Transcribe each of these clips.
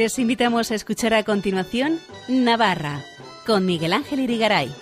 Les invitamos a escuchar a continuación Navarra con Miguel Ángel Irigaray.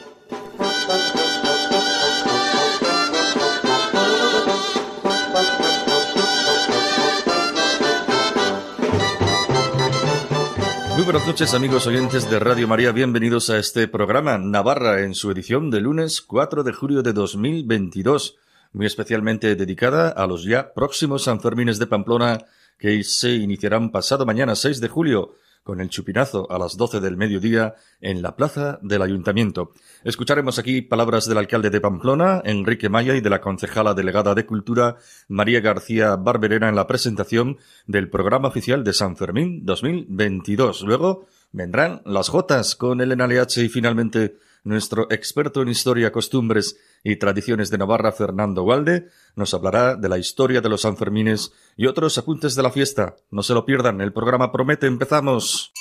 Muy buenas noches amigos oyentes de Radio María, bienvenidos a este programa Navarra en su edición de lunes 4 de julio de 2022, muy especialmente dedicada a los ya próximos Sanfermines de Pamplona que se iniciarán pasado mañana 6 de julio con el chupinazo a las 12 del mediodía en la plaza del ayuntamiento. Escucharemos aquí palabras del alcalde de Pamplona, Enrique Maya, y de la concejala delegada de Cultura, María García Barberena, en la presentación del programa oficial de San Fermín 2022. Luego vendrán las Jotas con el NLH y finalmente nuestro experto en historia, costumbres y tradiciones de Navarra, Fernando Walde, nos hablará de la historia de los Sanfermines y otros apuntes de la fiesta. No se lo pierdan, el programa promete, empezamos.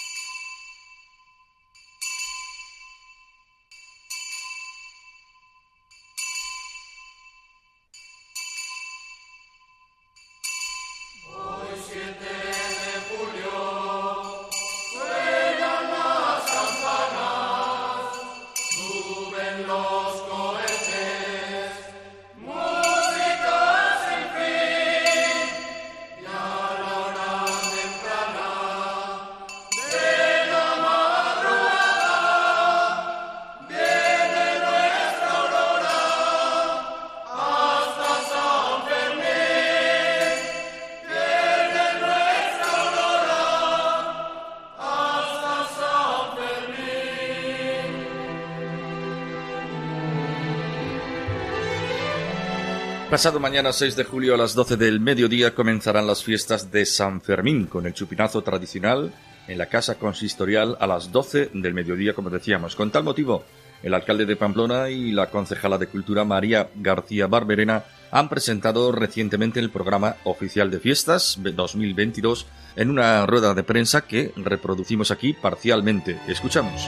Pasado mañana 6 de julio a las 12 del mediodía comenzarán las fiestas de San Fermín con el chupinazo tradicional en la casa consistorial a las 12 del mediodía, como decíamos. Con tal motivo, el alcalde de Pamplona y la concejala de Cultura María García Barberena han presentado recientemente el programa oficial de fiestas 2022 en una rueda de prensa que reproducimos aquí parcialmente. Escuchamos.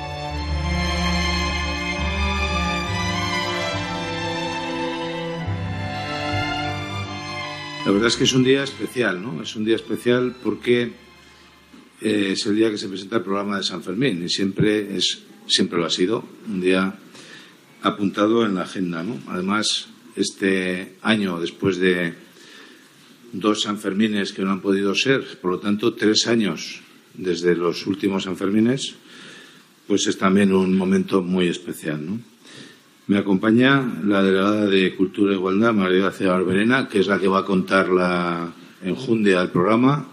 La verdad es que es un día especial, ¿no? Es un día especial porque eh, es el día que se presenta el programa de San Fermín y siempre es siempre lo ha sido un día apuntado en la agenda, ¿no? Además, este año después de dos Sanfermines que no han podido ser, por lo tanto, tres años desde los últimos Sanfermines, pues es también un momento muy especial, ¿no? Me acompaña la delegada de Cultura e Igualdad, María García Barberena, que es la que va a contar la enjundia del programa,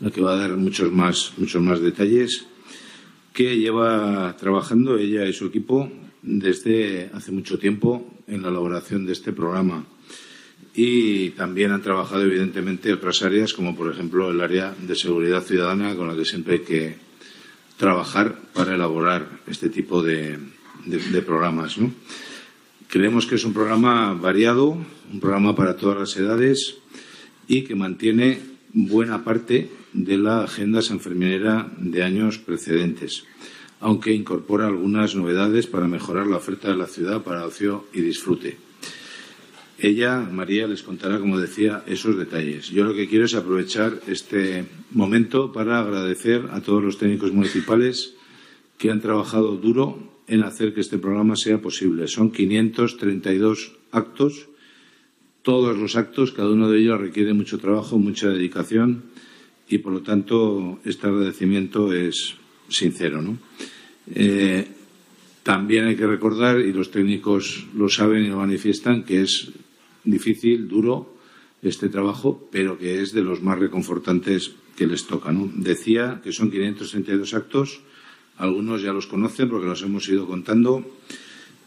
la que va a dar muchos más, muchos más detalles, que lleva trabajando ella y su equipo desde hace mucho tiempo en la elaboración de este programa. Y también han trabajado, evidentemente, otras áreas, como por ejemplo el área de seguridad ciudadana, con la que siempre hay que trabajar para elaborar este tipo de, de, programas. ¿no? Creemos que es un programa variado, un programa para todas las edades y que mantiene buena parte de la agenda sanferminera de años precedentes, aunque incorpora algunas novedades para mejorar la oferta de la ciudad para ocio y disfrute. Ella, María, les contará, como decía, esos detalles. Yo lo que quiero es aprovechar este momento para agradecer a todos los técnicos municipales que han trabajado duro en hacer que este programa sea posible. Son 532 actos, todos los actos, cada uno de ellos requiere mucho trabajo, mucha dedicación y, por lo tanto, este agradecimiento es sincero. ¿no? Eh, también hay que recordar, y los técnicos lo saben y lo manifiestan, que es difícil, duro este trabajo, pero que es de los más reconfortantes que les toca. Decía que son 532 actos algunos ya los conocen porque los hemos ido contando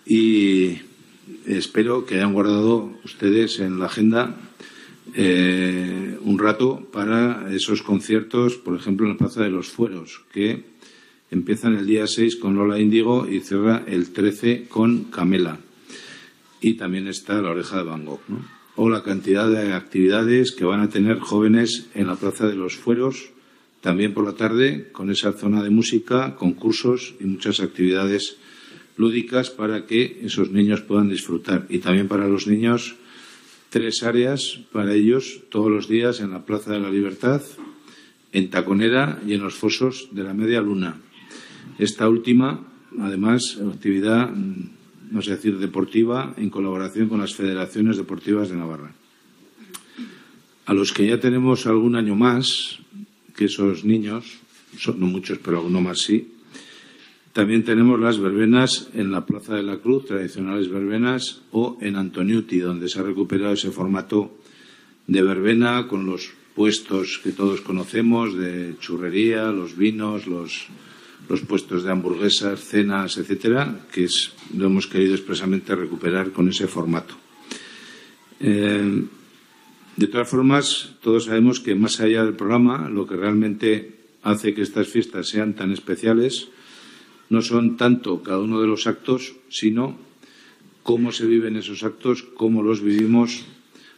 y espero que hayan guardado ustedes en la agenda eh, un rato para esos conciertos, por ejemplo, en la Plaza de los Fueros, que empiezan el día 6 con Lola Índigo y cierra el 13 con Camela. Y también está la oreja de Van Gogh. O la cantidad de actividades que van a tener jóvenes en la Plaza de los Fueros también por la tarde, con esa zona de música, concursos y muchas actividades lúdicas para que esos niños puedan disfrutar. Y también para los niños, tres áreas para ellos todos los días en la Plaza de la Libertad en Taconera y en los fosos de la Media Luna. Esta última, además, actividad, mm, no sé decir, deportiva en colaboración con las federaciones deportivas de Navarra. A los que ya tenemos algún año más que esos niños, son, no muchos, pero alguno más sí, también tenemos las verbenas en la Plaza de la Cruz, tradicionales verbenas, o en Antoniuti, donde se ha recuperado ese formato de verbena con los puestos que todos conocemos de churrería, los vinos, los, los puestos de hamburguesas, cenas, etcétera, que lo hemos querido expresamente recuperar con ese formato. Eh, de todas formas, todos sabemos que más allá del programa, lo que realmente hace que estas fiestas sean tan especiales no son tanto cada uno de los actos, sino cómo se viven esos actos, cómo los vivimos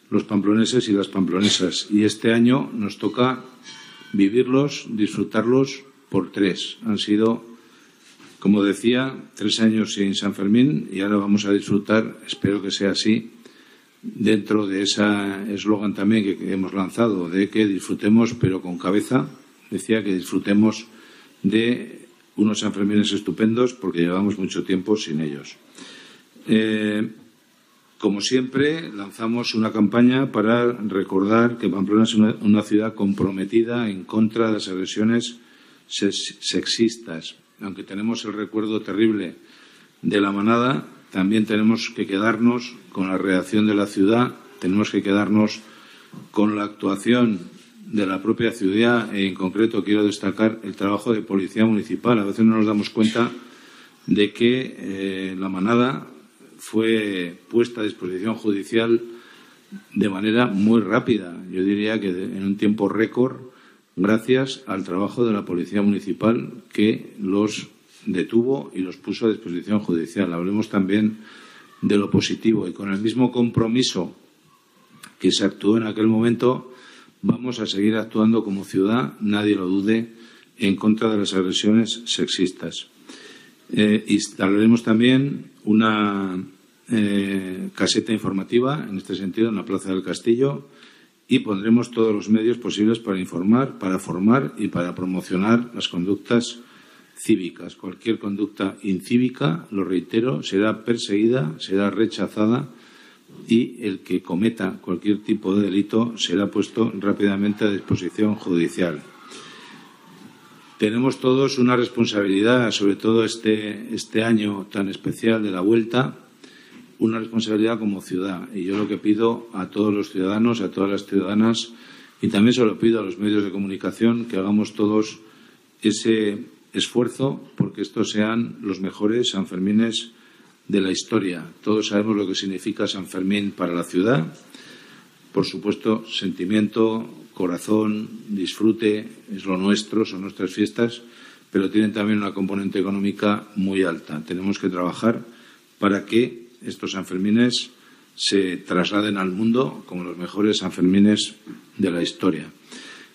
los pamploneses y las pamplonesas. Y este año nos toca vivirlos, disfrutarlos por tres. Han sido, como decía, tres años sin San Fermín y ahora vamos a disfrutar, espero que sea así, dentro de ese eslogan también que hemos lanzado, de que disfrutemos pero con cabeza. Decía que disfrutemos de unos Sanfermines estupendos porque llevamos mucho tiempo sin ellos. Eh, como siempre, lanzamos una campaña para recordar que Pamplona es una, ciudad comprometida en contra de las agresiones sexistas. Aunque tenemos el recuerdo terrible de la manada, también tenemos que quedarnos con la reacción de la ciudad, tenemos que quedarnos con la actuación de la propia ciudad e en concreto quiero destacar el trabajo de policía municipal. A veces no nos damos cuenta de que eh, la manada fue puesta a disposición judicial de manera muy rápida. Yo diría que en un tiempo récord, gracias al trabajo de la Policía Municipal que los detuvo y los puso a disposición judicial. Hablemos también de lo positivo y con el mismo compromiso que se actuó en aquel momento, vamos a seguir actuando como ciudad, nadie lo dude, en contra de las agresiones sexistas. Eh, instalaremos también una eh, caseta informativa, en este sentido, en la Plaza del Castillo, y pondremos todos los medios posibles para informar, para formar y para promocionar las conductas cívicas. Cualquier conducta incívica, lo reitero, será perseguida, será rechazada y el que cometa cualquier tipo de delito será puesto rápidamente a disposición judicial. Tenemos todos una responsabilidad, sobre todo este, este año tan especial de la vuelta, una responsabilidad como ciudad. Y yo lo que pido a todos los ciudadanos, a todas las ciudadanas, y también se lo pido a los medios de comunicación, que hagamos todos ese esfuerzo porque estos sean los mejores Sanfermines de la historia. Todos sabemos lo que significa San Fermín para la ciudad. Por supuesto, sentimiento, corazón, disfrute, es lo nuestro, son nuestras fiestas, pero tienen también una componente económica muy alta. Tenemos que trabajar para que estos Sanfermines se trasladen al mundo como los mejores Sanfermines de la historia.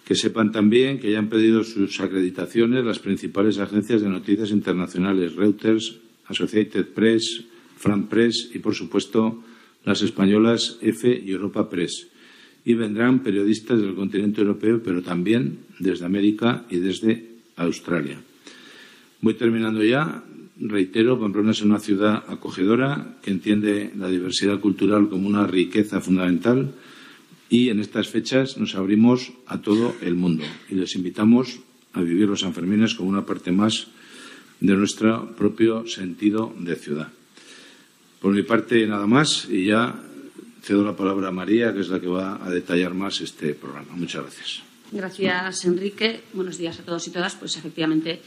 Que sepan también que ya han pedido sus acreditaciones las principales agencias de noticias internacionales, Reuters, Associated Press, Fran Press y, por supuesto, las españolas EFE y Europa Press y vendrán periodistas del continente europeo, pero también desde América y desde Australia. Voy terminando ya. Reitero, Pamplona es una ciudad acogedora que entiende la diversidad cultural como una riqueza fundamental y en estas fechas nos abrimos a todo el mundo y les invitamos a vivir los Sanfermines como una parte más de nuestro propio sentido de ciudad. Por mi parte, nada más y ya cedo la palabra a María, que es la que va a detallar más este programa. Muchas gracias. Gracias, Enrique. Buenos días a todos y todas. Pues efectivamente,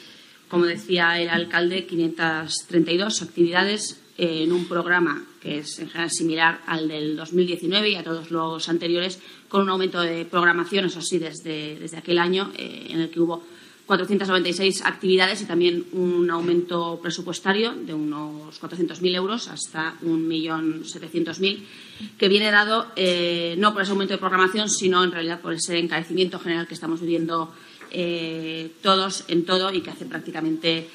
como decía el alcalde, 532 actividades en un programa que es en general similar al del 2019 y a todos los anteriores, con un aumento de programación, eso sí, desde, desde aquel año, eh, en el que hubo 496 actividades y también un aumento presupuestario de unos 400.000 euros hasta 1.700.000, que viene dado eh, no por ese aumento de programación, sino en realidad por ese encarecimiento general que estamos viviendo eh, todos en todo y que hace prácticamente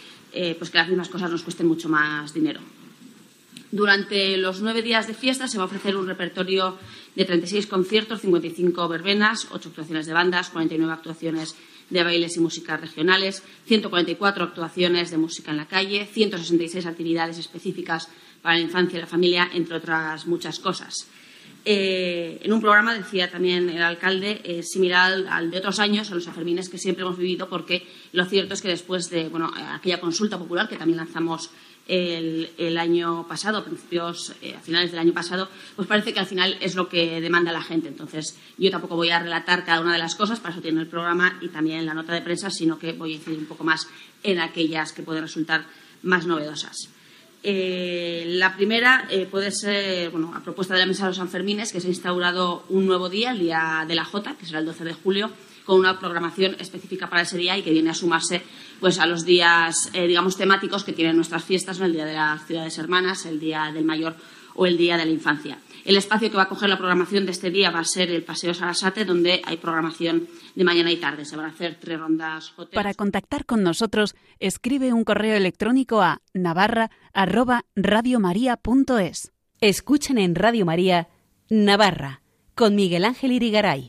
pues que las mismas cosas nos cuesten mucho más dinero. Durante los nueve días de fiesta se va a ofrecer un repertorio de 36 conciertos, 55 verbenas, 8 actuaciones de bandas, 49 actuaciones de bailes y músicas regionales, 144 actuaciones de música en la calle, 166 actividades específicas para la infancia y la familia, entre otras muchas cosas. Eh, en un programa decía también el alcalde, eh, similar al, de otros años, a los afermines que siempre hemos vivido, porque lo cierto es que después de aquella consulta popular que también lanzamos el, año pasado, a principios, eh, a finales del año pasado, pues parece que al final es lo que demanda la gente. Entonces, yo tampoco voy a relatar cada una de las cosas, para eso tiene el programa y también la nota de prensa, sino que voy a incidir un poco más en aquellas que pueden resultar más novedosas. Eh, la primera eh, puede ser, bueno, a propuesta de la Mesa de los Sanfermines, que se ha instaurado un nuevo día, el Día de la Jota, que será el 12 de julio, con una programación específica para ese día y que viene a sumarse pues, a los días, eh, digamos, temáticos que tienen nuestras fiestas, el Día de las Ciudades Hermanas, el Día del Mayor o el Día de la Infancia. El espacio que va a coger la programación de este día va a ser el Paseo Sarasate, donde hay programación de mañana y tarde. Se van a hacer tres rondas. Para contactar con nosotros, escribe un correo electrónico a navarra@radiomaria.es. Escuchen en Radio María Navarra con Miguel Ángel Irigaray.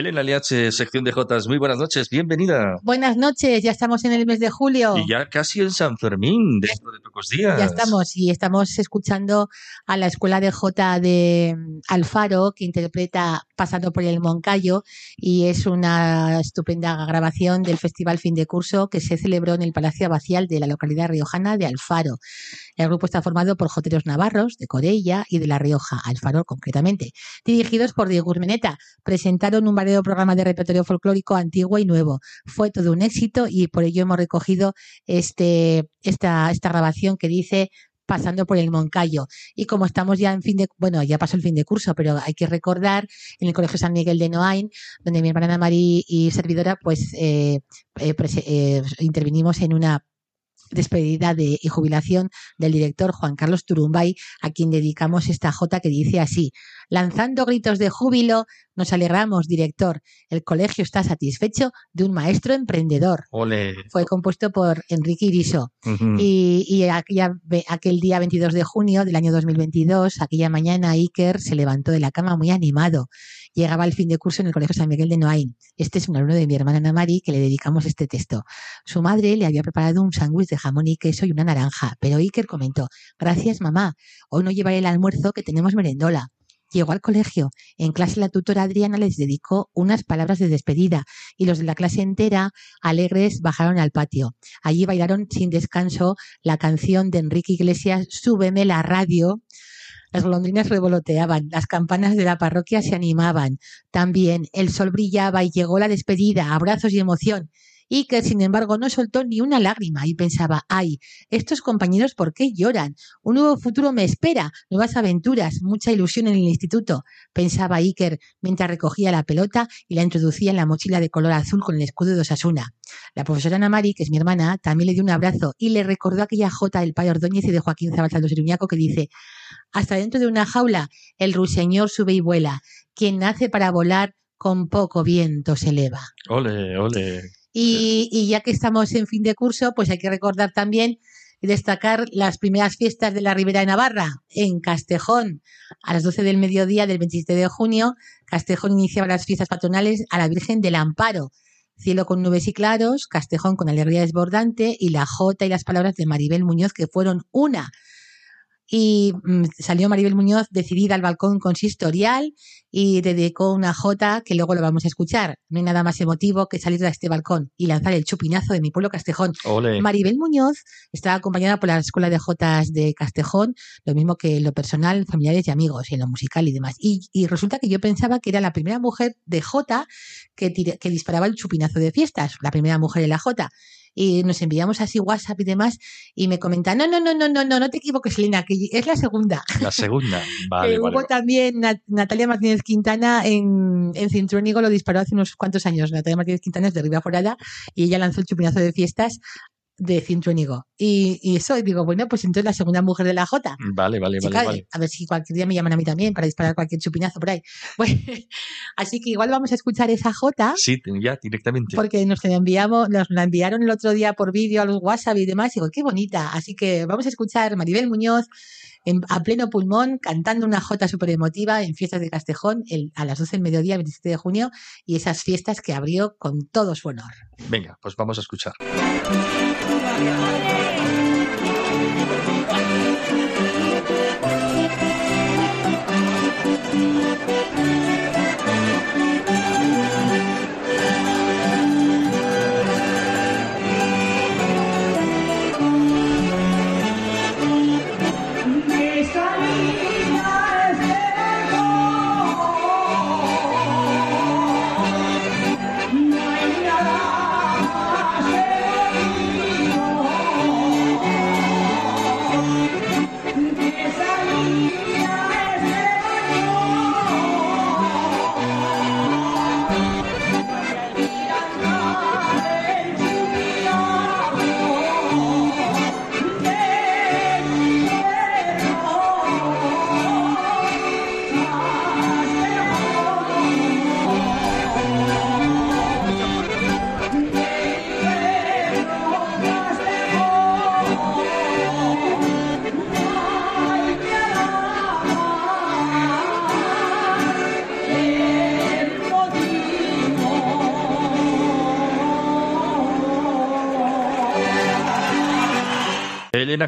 Elena Liache, sección de Jotas, muy buenas noches, bienvenida. Buenas noches, ya estamos en el mes de julio. Y ya casi en San Fermín, dentro de pocos días. Ya estamos, y estamos escuchando a la Escuela de Jota de Alfaro, que interpreta Pasando por el Moncayo, y es una estupenda grabación del Festival Fin de Curso que se celebró en el Palacio Abacial de la localidad riojana de Alfaro. El grupo está formado por joteros navarros, de Corella y de La Rioja, Alfaro concretamente, dirigidos por Diego Urmeneta. Presentaron un variado programa de repertorio folclórico antiguo y nuevo. Fue todo un éxito y por ello hemos recogido este, esta, esta grabación que dice pasando por el Moncayo. Y como estamos ya en fin de, bueno, ya pasó el fin de curso, pero hay que recordar en el Colegio San Miguel de Noain, donde mi hermana María y servidora, pues eh, eh, eh, intervinimos en una despedida de, y jubilación del director Juan Carlos Turumbay, a quien dedicamos esta jota que dice así, lanzando gritos de júbilo, nos alegramos, director, el colegio está satisfecho de un maestro emprendedor. Fue compuesto por Enrique Iriso. Y, aquel día 22 de junio del año 2022, aquella mañana, Iker se levantó de la cama muy animado llegaba al fin de curso en el Colegio San Miguel de Noain. Este es un alumno de mi hermana Ana Mari que le dedicamos este texto. Su madre le había preparado un sándwich de jamón y queso y una naranja, pero Iker comentó, gracias mamá, hoy no llevaré el almuerzo que tenemos merendola. Llegó al colegio. En clase la tutora Adriana les dedicó unas palabras de despedida y los de la clase entera, alegres, bajaron al patio. Allí bailaron sin descanso la canción de Enrique Iglesias, Súbeme la radio, las golondrinas revoloteaban, las campanas de la parroquia se animaban. También el sol brillaba y llegó la despedida, abrazos y emoción y que sin embargo no soltó ni una lágrima y pensaba, ay, estos compañeros, ¿por qué lloran? Un nuevo futuro me espera, nuevas aventuras, mucha ilusión en el instituto, pensaba Iker mientras recogía la pelota y la introducía en la mochila de color azul con el escudo de Osasuna. La profesora Ana Mari, que es mi hermana, también le dio un abrazo y le recordó aquella jota del padre Ordóñez y de Joaquín Zabalzalo Seruñaco que dice, hasta dentro de una jaula el ruiseñor sube y vuela, quien nace para volar con poco viento se eleva. Ole, ole. Y, ya que estamos en fin de curso, pues hay que recordar también y destacar las primeras fiestas de la Ribera de Navarra en Castejón. A las 12 del mediodía del 27 de junio, Castejón iniciaba las fiestas patronales a la Virgen del Amparo. Cielo con nubes y claros, Castejón con alegría desbordante y la jota y las palabras de Maribel Muñoz que fueron una y mm, salió Maribel Muñoz decidida al balcón consistorial y dedicó una jota que luego lo vamos a escuchar. No hay nada más emotivo que salir de este balcón y lanzar el chupinazo de mi pueblo Castejón. Maribel Muñoz estaba acompañada por la Escuela de Jotas de Castejón, lo mismo que en lo personal, familiares y amigos, y en lo musical y demás. Y, resulta que yo pensaba que era la primera mujer de Jota que, que disparaba el chupinazo de fiestas, la primera mujer en la Jota y nos enviamos así WhatsApp y demás y me comentan, no, no, no, no, no, no, no te equivoques, Lina, que es la segunda. La segunda, vale. hubo también Natalia Martínez Quintana en, en Cintrónigo, lo disparó hace unos cuantos años. Natalia Martínez Quintana es de Riva Forada y ella lanzó el chupinazo de fiestas de Cintruénigo. Y, y eso, y digo, bueno, pues entonces la segunda mujer de la Jota. Vale, vale, vale, A ver si cualquier día me llaman a mí también para disparar cualquier chupinazo por ahí. Pues, así que igual vamos a escuchar esa Jota. Sí, ya, directamente. Porque nos la enviamos, nos la enviaron el otro día por vídeo a los WhatsApp y demás. Y digo, qué bonita. Así que vamos a escuchar Maribel Muñoz a pleno pulmón, cantando una jota súper emotiva en fiestas de Castejón a las 12 del mediodía, el 27 de junio, y esas fiestas que abrió con todo su honor. Venga, pues vamos a escuchar.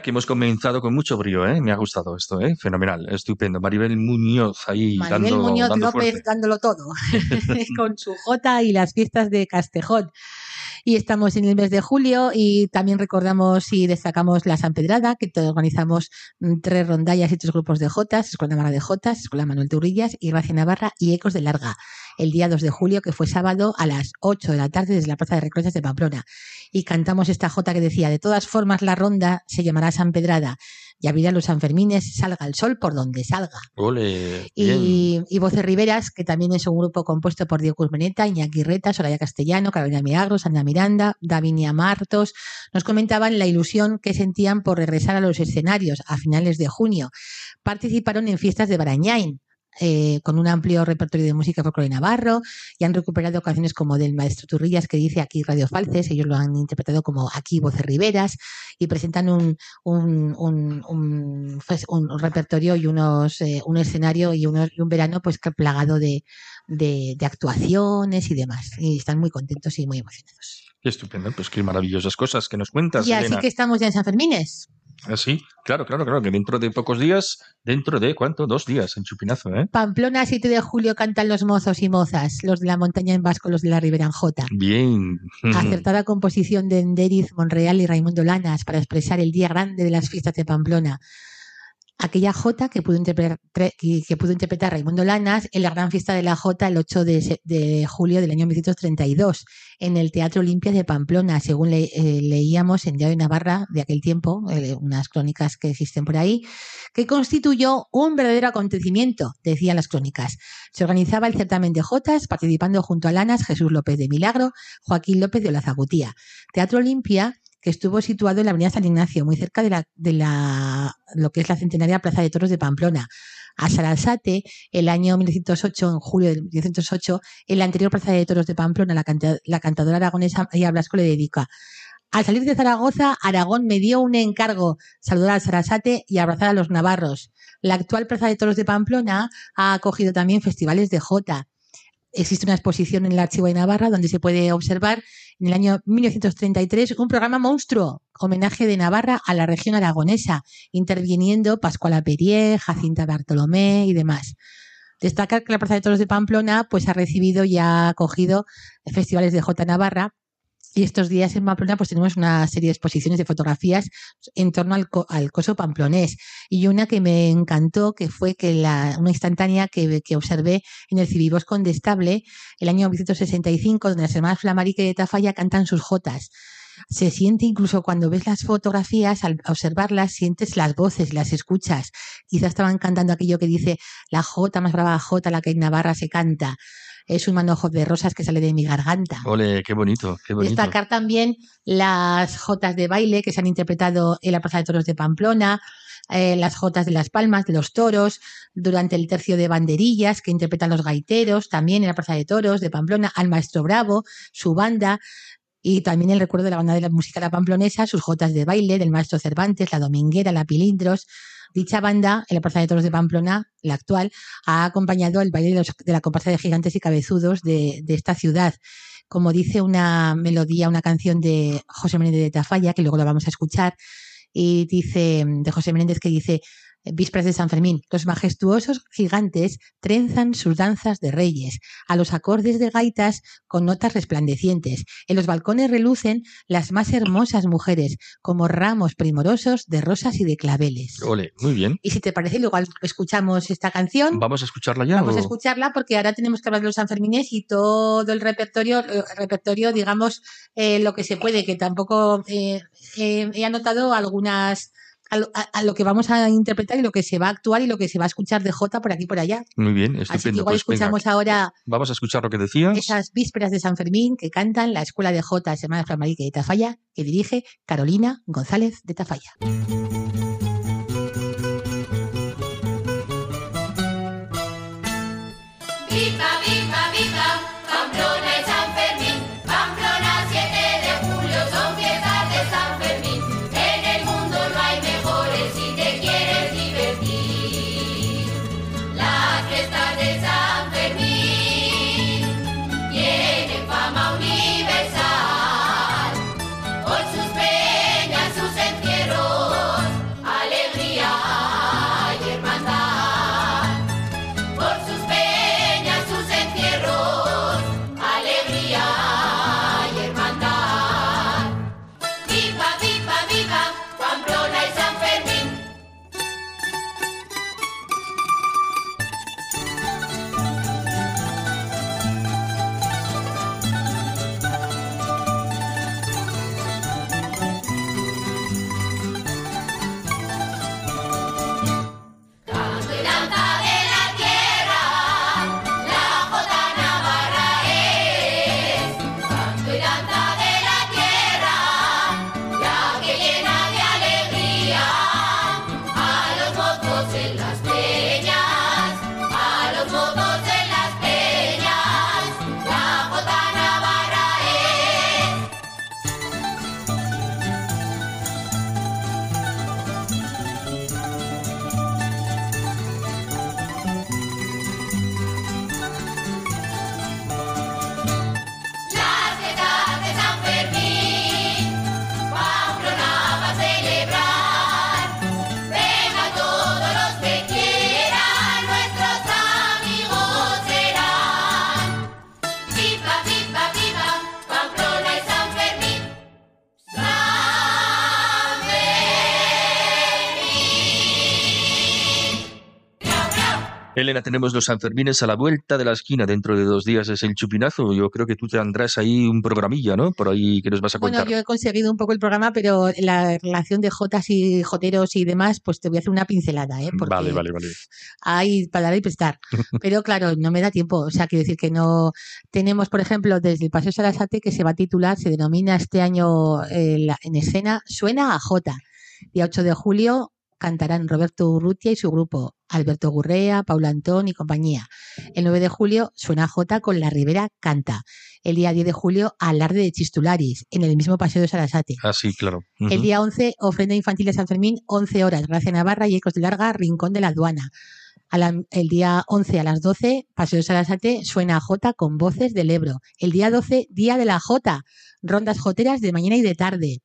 Que hemos comenzado con mucho brío, ¿eh? Me ha gustado esto, ¿eh? Fenomenal, estupendo. Maribel Muñoz ahí Maribel Muñoz López dándolo todo, con su Jota y las fiestas de Castejón. Y estamos en el mes de julio y también recordamos y destacamos la San Pedrada, que organizamos mm, tres rondallas y tres grupos de Jotas, Escuela Navarra de Jotas, Escuela Manuel Turrillas y Gracia Navarra y Ecos de Larga, el día 2 de julio, que fue sábado a las 8 de la tarde desde la Plaza de Reclutas de Pamplona. Y cantamos esta jota que decía, de todas formas la ronda se llamará San Pedrada y a los Sanfermines salga el sol por donde salga. y, y Voces Riveras, que también es un grupo compuesto por Diego Cusmeneta, Iñaki Reta, Soraya Castellano, Carolina Milagros, Ana Miranda, Davinia Martos, nos comentaban la ilusión que sentían por regresar a los escenarios a finales de junio. Participaron en fiestas de Barañain, eh, con un amplio repertorio de música folclore Navarro y han recuperado canciones como del Maestro Turrillas que dice aquí Radio Falces, ellos lo han interpretado como aquí Voces Riveras y presentan un, un, un, un, repertorio y unos, eh, un escenario y, unos, y un verano pues plagado de, de, actuaciones y demás y están muy contentos y muy emocionados. estupendo, pues qué maravillosas cosas que nos cuentas. Y así que estamos ya en San Fermines. Ah, sí, claro, claro, claro, que dentro de pocos días, dentro de cuánto, dos días en Chupinazo, ¿eh? Pamplona, 7 de julio cantan los mozos y mozas, los de la montaña en Vasco, los de la Ribera en Jota. Bien. Acertada composición de Enderiz Monreal y Raimundo Lanas para expresar el día grande de las fiestas de Pamplona aquella Jota que pudo interpretar, que pudo interpretar Raimundo Lanas en la gran fiesta de la Jota el 8 de, julio del año 1932 en el Teatro Olimpia de Pamplona, según eh, leíamos en Diario Navarra de aquel tiempo, eh, unas crónicas que existen por ahí, que constituyó un verdadero acontecimiento, decían las crónicas. Se organizaba el certamen de Jotas, participando junto a Lanas Jesús López de Milagro, Joaquín López de Olazagutía. Teatro Olimpia que estuvo situado en la avenida San Ignacio, muy cerca de, la, de la, lo que es la centenaria Plaza de Toros de Pamplona. A Sarasate, el año 1908, en julio de 1908, en la anterior Plaza de Toros de Pamplona, la, la cantadora aragonesa María Blasco le dedica. Al salir de Zaragoza, Aragón me dio un encargo, saludar a Sarasate y abrazar a los navarros. La actual Plaza de Toros de Pamplona ha acogido también festivales de Jota. Existe una exposición en el Archivo de Navarra donde se puede observar en el año 1933 un programa monstruo, homenaje de Navarra a la región aragonesa, interviniendo Pascuala Perier, Jacinta Bartolomé y demás. Destacar que la Plaza de Toros de Pamplona pues, ha recibido y ha acogido festivales de J Navarra, y estos días en Pamplona pues tenemos una serie de exposiciones de fotografías en torno al, coso pamplonés. Y una que me encantó, que fue que la, una instantánea que, que observé en el Cibibos Condestable el año 1965, donde las hermanas Flamarique de Tafalla cantan sus jotas. Se siente incluso cuando ves las fotografías, al observarlas, sientes las voces, las escuchas. Quizás estaban cantando aquello que dice la jota más brava jota, la que en Navarra se canta es un manojo de rosas que sale de mi garganta. Ole, qué bonito, qué bonito. Destacar también las jotas de baile que se han interpretado en la Plaza de Toros de Pamplona, eh, las jotas de las palmas de los toros, durante el tercio de banderillas que interpretan los gaiteros, también en la Plaza de Toros de Pamplona, al Maestro Bravo, su banda, y también el recuerdo de la banda de la música la pamplonesa, sus jotas de baile, del Maestro Cervantes, la Dominguera, la Pilindros, Dicha banda, en la Plaza de Toros de Pamplona, la actual, ha acompañado el baile de, la comparsa de gigantes y cabezudos de, esta ciudad. Como dice una melodía, una canción de José Menéndez de Tafalla, que luego la vamos a escuchar, y dice, de José Menéndez, que dice, Vísperas de San Fermín, los majestuosos gigantes trenzan sus danzas de reyes, a los acordes de gaitas con notas resplandecientes. En los balcones relucen las más hermosas mujeres, como ramos primorosos de rosas y de claveles. Ole, muy bien. Y si te parece, luego escuchamos esta canción. Vamos a escucharla ya. Vamos a escucharla porque ahora tenemos que hablar de los Sanfermines y todo el repertorio, el repertorio, digamos, eh, lo que se puede, que tampoco eh, eh, he anotado algunas a lo, que vamos a interpretar y lo que se va a actuar y lo que se va a escuchar de Jota por aquí y por allá. Muy bien, estupendo. Así que igual pues escuchamos ahora. Vamos a escuchar lo que decías. Esas vísperas de San Fermín que cantan la Escuela de Jota Semana Flamarique de Tafalla, que dirige Carolina González de Tafalla. Elena, tenemos los Sanfermines a la vuelta de la esquina. Dentro de dos días es el chupinazo. Yo creo que tú tendrás ahí un programilla, ¿no? Por ahí que nos vas a contar. Bueno, yo he conseguido un poco el programa, pero la relación de jotas y joteros y demás, pues te voy a hacer una pincelada, ¿eh? vale, vale, vale. Hay para dar y prestar. Pero claro, no me da tiempo. O sea, quiero decir que no. Tenemos, por ejemplo, desde el Paseo Sarasate, que se va a titular, se denomina este año eh, en escena Suena a Jota. Día 8 de julio, cantarán Roberto Urrutia y su grupo, Alberto Gurrea, Paula Antón y compañía. El 9 de julio suena J con La Ribera Canta. El día 10 de julio, Alarde de Chistularis, en el mismo Paseo de Sarasate. Ah, sí, claro. El día 11, Ofrenda Infantil de San Fermín, 11 horas, Gracia Navarra y Ecos de Larga, Rincón de la Aduana. el día 11 a las 12, Paseo de Sarasate, suena J con voces del Ebro. El día 12, Día de la J, rondas joteras de mañana y de tarde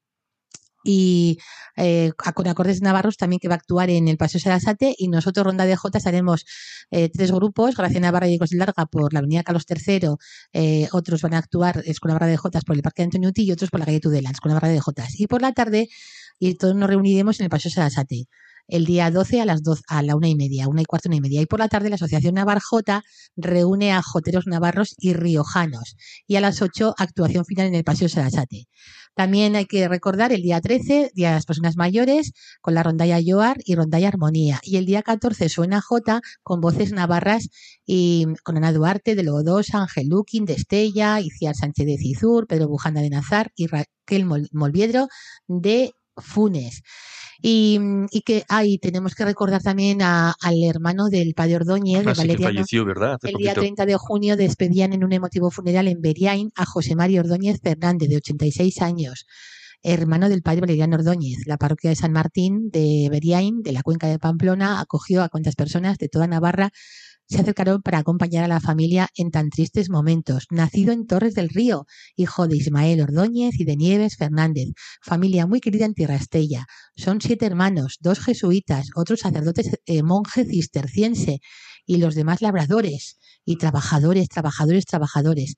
y eh, con acordes navarros también que va a actuar en el Paseo Sarasate y nosotros Ronda de Jotas haremos eh, tres grupos, Gracia Navarra y Ecos Larga por la Avenida Carlos III, eh, otros van a actuar Escuela Barra de Jotas por el Parque de Antonio Uti y otros por la calle Tudela, Escuela Barra de Jotas. Y por la tarde y todos nos reuniremos en el Paseo Sarasate el día 12 a las 12, a la una y media, una y cuarto, una y media. Y por la tarde la Asociación Navarjota reúne a joteros navarros y riojanos. Y a las 8, actuación final en el Paseo Sarasate. También hay que recordar el día 13, Día de las Personas Mayores, con la rondalla Yoar y rondalla Armonía. Y el día 14 suena J con voces navarras y con Ana Duarte de Lodosa, Ángel Luquín de Estella, Iciar Sánchez de Cizur, Pedro Bujanda de Nazar y Raquel Molviedro de Funes. Y, y que ahí tenemos que recordar también a, al hermano del padre Ordóñez, de que Valeriano. falleció, ¿verdad? Hace El día poquito. 30 de junio despedían en un emotivo funeral en Beriain a José Mario Ordóñez Fernández, de 86 años, hermano del padre Valeriano Ordóñez. La parroquia de San Martín de Beriain, de la cuenca de Pamplona, acogió a cuantas personas de toda Navarra se acercaron para acompañar a la familia en tan tristes momentos. Nacido en Torres del Río, hijo de Ismael Ordóñez y de Nieves Fernández, familia muy querida en Tierra Estella. Son siete hermanos, dos jesuitas, otro sacerdote eh, monje cisterciense y los demás labradores y trabajadores, trabajadores, trabajadores.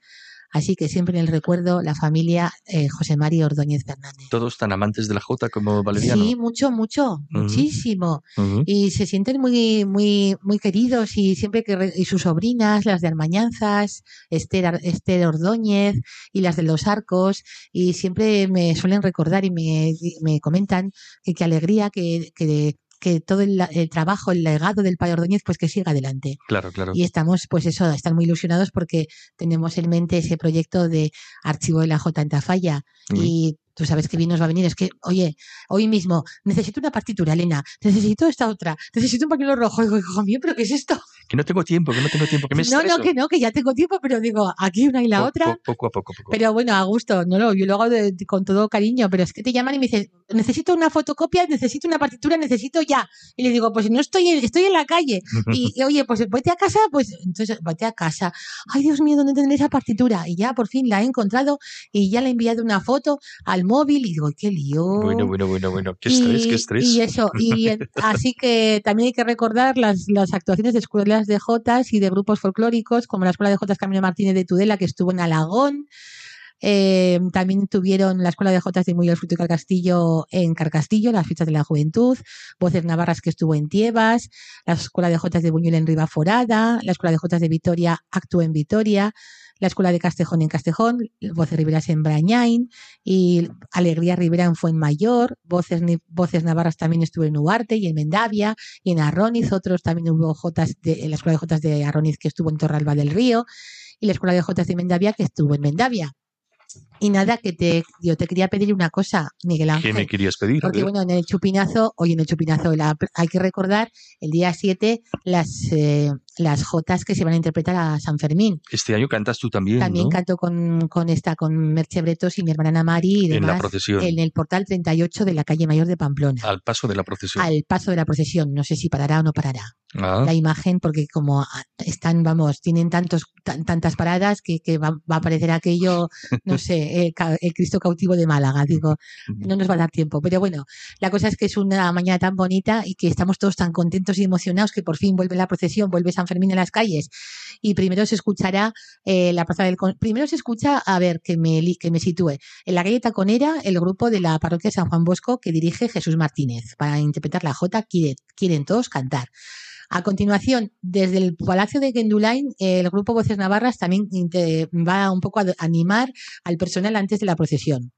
Así que siempre en el recuerdo la familia eh, José María Ordóñez Fernández. Todos tan amantes de la Jota como Valeriano. Sí, mucho, mucho, muchísimo y se sienten muy muy muy queridos y siempre que re- y sus sobrinas las de Armañanzas Esther, Esther Ordóñez y las de los Arcos y siempre me suelen recordar y me, me comentan que qué alegría que, que, que todo el, el trabajo el legado del padre Ordóñez pues que siga adelante. Claro, claro. y estamos pues eso están muy ilusionados porque tenemos en mente ese proyecto de archivo de la J en Tafalla. Y tú sabes que bien nos va a venir. Es que, oye, hoy mismo necesito una partitura, Elena, necesito esta otra, necesito un pañuelo rojo. Digo, hijo mío, ¿pero qué es esto? Que no tengo tiempo, que no tengo tiempo, que me No, no, que no, que ya tengo tiempo, pero digo, aquí una y la Po- otra. po- poco a poco, Pero bueno, a gusto, no lo, yo lo hago de- con todo cariño, pero es que te llaman y me dicen, necesito una fotocopia, necesito una partitura, necesito ya. Y le digo, pues no estoy, en- estoy en la calle. Y, y, oye, pues vete a casa, pues entonces vete a casa. Ay, Dios mío, ¿dónde tendré esa partitura? Y ya por fin la he encontrado y ya le he enviado una foto al móvil y digo, qué lío. Bueno, bueno, bueno, bueno. Qué estrés, Y- qué estrés. Y eso, y así que también hay que recordar las, las actuaciones de escuelas de Jotas y de grupos folclóricos, como la Escuela de Jotas Camino Martínez de Tudela, que estuvo en Alagón. Eh, también tuvieron la Escuela de Jotas de Muy Fruto y Carcastillo en Carcastillo, las fiestas de la juventud, Voces Navarras que estuvo en Tiebas, la Escuela de Jotas de Buñuel en Ribaforada, la Escuela de Jotas de Vitoria actuó en Vitoria, la Escuela de Castejón en Castejón, Voces Riberas en Brañain y Alegría Rivera en Fuenmayor, Voces, Voces Navarras también estuvo en Uarte y en Mendavia y en Arroniz, otros también hubo Jotas de, en la Escuela de Jotas de Arroniz que estuvo en Torralba del Río y la Escuela de Jotas de Mendavia que estuvo en Mendavia. Y nada, que te, yo te quería pedir una cosa, Miguel Ángel. ¿Qué me querías pedir? Porque bueno, en el chupinazo, hoy en el chupinazo, la- hay que recordar el día 7 las, eh, las jotas que se van a interpretar a San Fermín. Este año cantas tú también, También ¿no? canto con, con esta, con Merche Bretos y mi hermana Ana Mari y En la demás procesión. en el portal 38 de la calle Mayor de Pamplona. Al paso de la procesión. Al paso de la procesión, no sé si parará o no parará Ah, la imagen, porque como están, vamos, tienen tantos, tan- tantas paradas que, que va, va a aparecer aquello, no sé, el, ca- el Cristo cautivo de Málaga, digo, no nos va a dar tiempo. Pero bueno, la cosa es que es una mañana tan bonita y que estamos todos tan contentos y emocionados que por fin vuelve la procesión, vuelve San Fermín a las calles. Y primero se escuchará eh, la plaza del primero se escucha, a ver, que me, que me sitúe, en la calle Taconera, el grupo de la parroquia San Juan Bosco que dirige Jesús Martínez para interpretar la Jota, quiere- quieren todos cantar. A continuación, desde el Palacio de Gendulain, el grupo Voces Navarras también inte- va un poco a animar al personal antes de la procesión.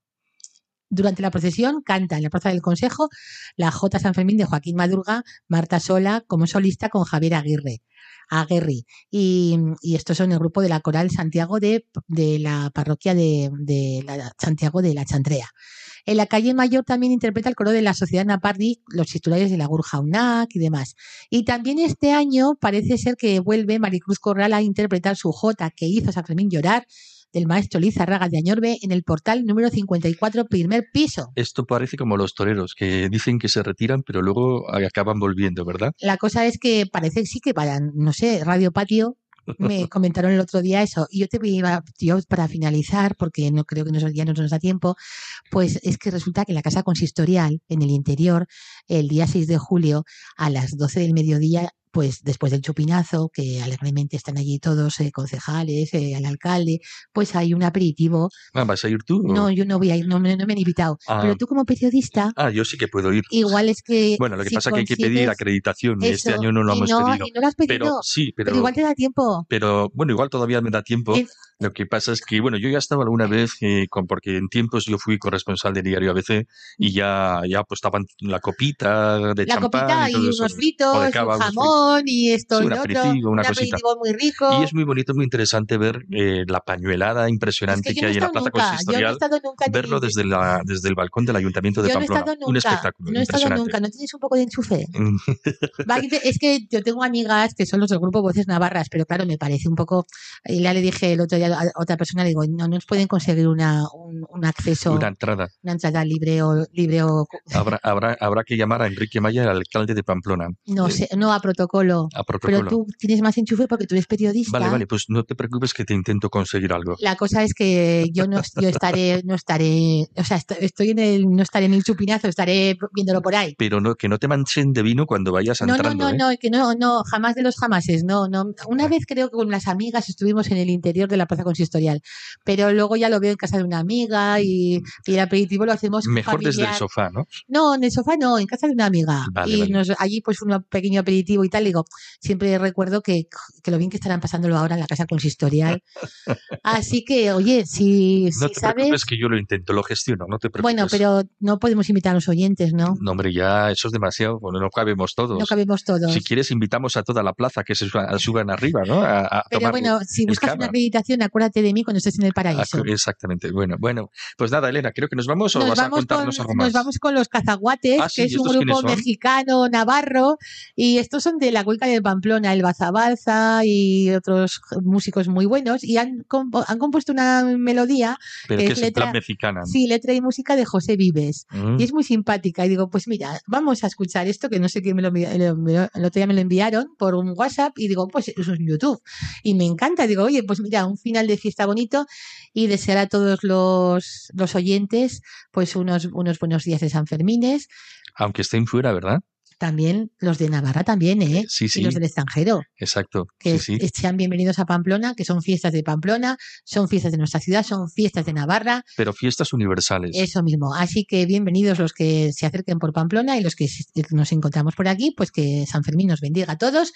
Durante la procesión canta en la Plaza del Consejo la J. San Fermín de Joaquín Madurga, Marta Sola como solista con Javier Aguirre. Aguirre. Y, estos son el grupo de la Coral Santiago de, la parroquia de, Santiago de la Chantrea. En la calle Mayor también interpreta el coro de la Sociedad Napardi, los titulares de la Gurja UNAC y demás. Y también este año parece ser que vuelve Maricruz Corral a interpretar su Jota que hizo San Fermín llorar del maestro Lizarraga de Añorbe en el portal número 54, primer piso. Esto parece como los toreros, que dicen que se retiran, pero luego acaban volviendo, ¿verdad? La cosa es que parece sí que para, no sé, Radio Patio me comentaron el otro día eso. Y yo te iba, yo para finalizar, porque no creo que nos, ya no nos da tiempo, pues es que resulta que la casa consistorial en el interior, el día 6 de julio, a las 12 del mediodía, pues después del chupinazo, que alegremente están allí todos eh, concejales, eh, el alcalde, pues hay un aperitivo. Ah, ¿Vas a ir tú? o- No, yo no voy a ir, no, me- no me han invitado. Ah. Pero tú como periodista, Ah, yo sí que puedo ir. igual es que... Bueno, lo que si pasa es que hay que pedir acreditación y este año no lo hemos no, pedido. y no lo has pedido, Pero sí, pero, pero igual te da tiempo. pero bueno, igual todavía me da tiempo. Es- Lo que pasa es que, bueno, yo ya estaba alguna vez, eh, con, porque en tiempos yo fui corresponsal del diario ABC y ya, ya pues estaban la copita de la champán copita y y unos fritos, de un y esto Sí, y otro. aperitivo, una un cosita. aperitivo muy rico. Y es muy bonito, muy interesante ver eh, la pañuelada Es impresionante que yo que no he hay en la plaza nunca, no consistorial. estado nunca Verlo el- desde, la, desde el balcón del Ayuntamiento de yo no he Pamplona. estado un nunca, espectáculo no he estado nunca, ¿no tienes un poco de enchufe? Es que yo tengo amigas que son los del grupo Voces Navarras, pero claro, me parece un poco. Y ya le dije el otro día a otra persona, digo, no nos pueden conseguir una, un, un acceso, Una entrada. una entrada libre o libre o Habrá, habrá, habrá que llamar a Enrique Maya, el alcalde de Pamplona, no sé, no a protocolo. A Pero protocolo. tú tienes más enchufe porque tú eres periodista. Vale, vale, pues no te preocupes que te intento conseguir algo. La cosa es que yo no yo estaré, no estaré, o sea, est- estoy en el, no estaré en el chupinazo, estaré viéndolo por ahí. Pero no, que no te manchen de vino cuando vayas No, no, entrando, no, ¿eh? no, que no, no, jamás de los jamases, no, no. Una vez creo que con las amigas estuvimos en el interior de la plaza consistorial, pero luego ya lo veo en casa de una amiga y, y el aperitivo lo hacemos Mejor desde el sofá, ¿no? No, en el sofá no, en casa de una amiga. Vale, y vale. Nos, allí pues un pequeño aperitivo y tal. Digo, siempre recuerdo que, que lo bien que estarán pasándolo ahora en la casa consistorial. Así que, oye, si, No si te sabes... preocupes que yo lo intento, lo gestiono, no te preocupes. Bueno, pero no podemos invitar a los oyentes, ¿no? No, hombre, ya eso es demasiado, bueno, no cabemos todos. No cabemos todos. Si quieres, invitamos a toda la plaza que se suban, suban arriba, ¿no? A, a Pero tomar bueno, si buscas una acreditación, acuérdate de mí cuando estés en el Ah, paraíso. Exactamente. Bueno, bueno. Pues nada, Elena, creo que nos vamos o Nos vas a vamos, con, contarnos algo más. nos vamos con los cazaguates, Ah, sí, que es ¿y un grupo mexicano, navarro, y estos son de la cuenca de Pamplona, el Baza Balza y otros músicos muy buenos, y han, han compuesto una melodía, Pero que que es es en plan letra- mexicana. sí, letra y música de José Vives. Mm. Y es muy simpática. Y digo, pues mira, vamos a escuchar esto, que no sé quién me lo envió, el el otro día me lo enviaron por un WhatsApp y digo, pues eso es en YouTube. Y me encanta. Digo, oye, pues mira, un final de fiesta bonito y desear a todos los, los oyentes pues unos, unos buenos días de San Fermines. Aunque estén fuera, ¿verdad? También los de Navarra también, ¿eh? Sí, sí. Y los del extranjero, Exacto. que Sí, sí. es- sean bienvenidos a Pamplona, que son fiestas de Pamplona, son fiestas de nuestra ciudad, son fiestas de Navarra, Pero fiestas universales. Eso mismo. Así que bienvenidos los que se acerquen por Pamplona y los que s- nos encontramos por aquí, pues que San Fermín nos bendiga a todos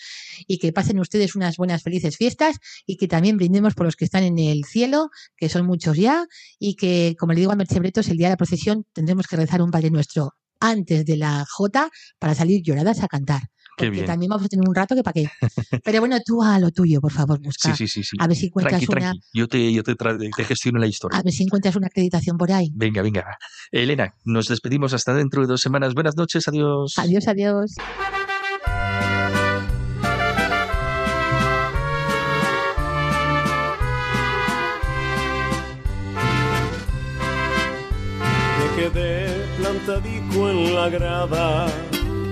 y que pasen ustedes unas buenas, felices fiestas y que también brindemos por los que están en el cielo, que son muchos ya, y que, como le digo a Merche Bretos, el día de la procesión tendremos que rezar un Padre Nuestro antes de la Jota para salir lloradas a cantar. Qué Porque bien. también vamos a tener un rato que para qué. Pero bueno, tú a lo tuyo, por favor, busca. Sí, sí, sí, sí. A ver si encuentras Tranqui, una, tranqui. Yo te, yo te, tra- te gestiono la historia. a ver si encuentras una acreditación por ahí. Venga, venga. Elena, nos despedimos hasta dentro de dos semanas. Buenas noches, adiós. Adiós, adiós. Me quedé plantadico en la grada,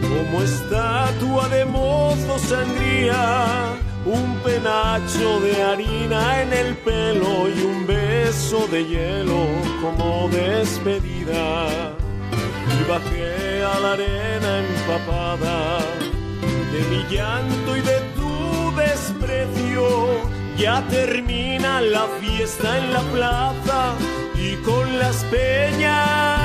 como estatua de mozo sangría, un penacho de harina en el pelo y un beso de hielo como despedida. Y bajé a la arena empapada de mi llanto y de tu desprecio. Ya termina la fiesta en la plaza y con las peñas.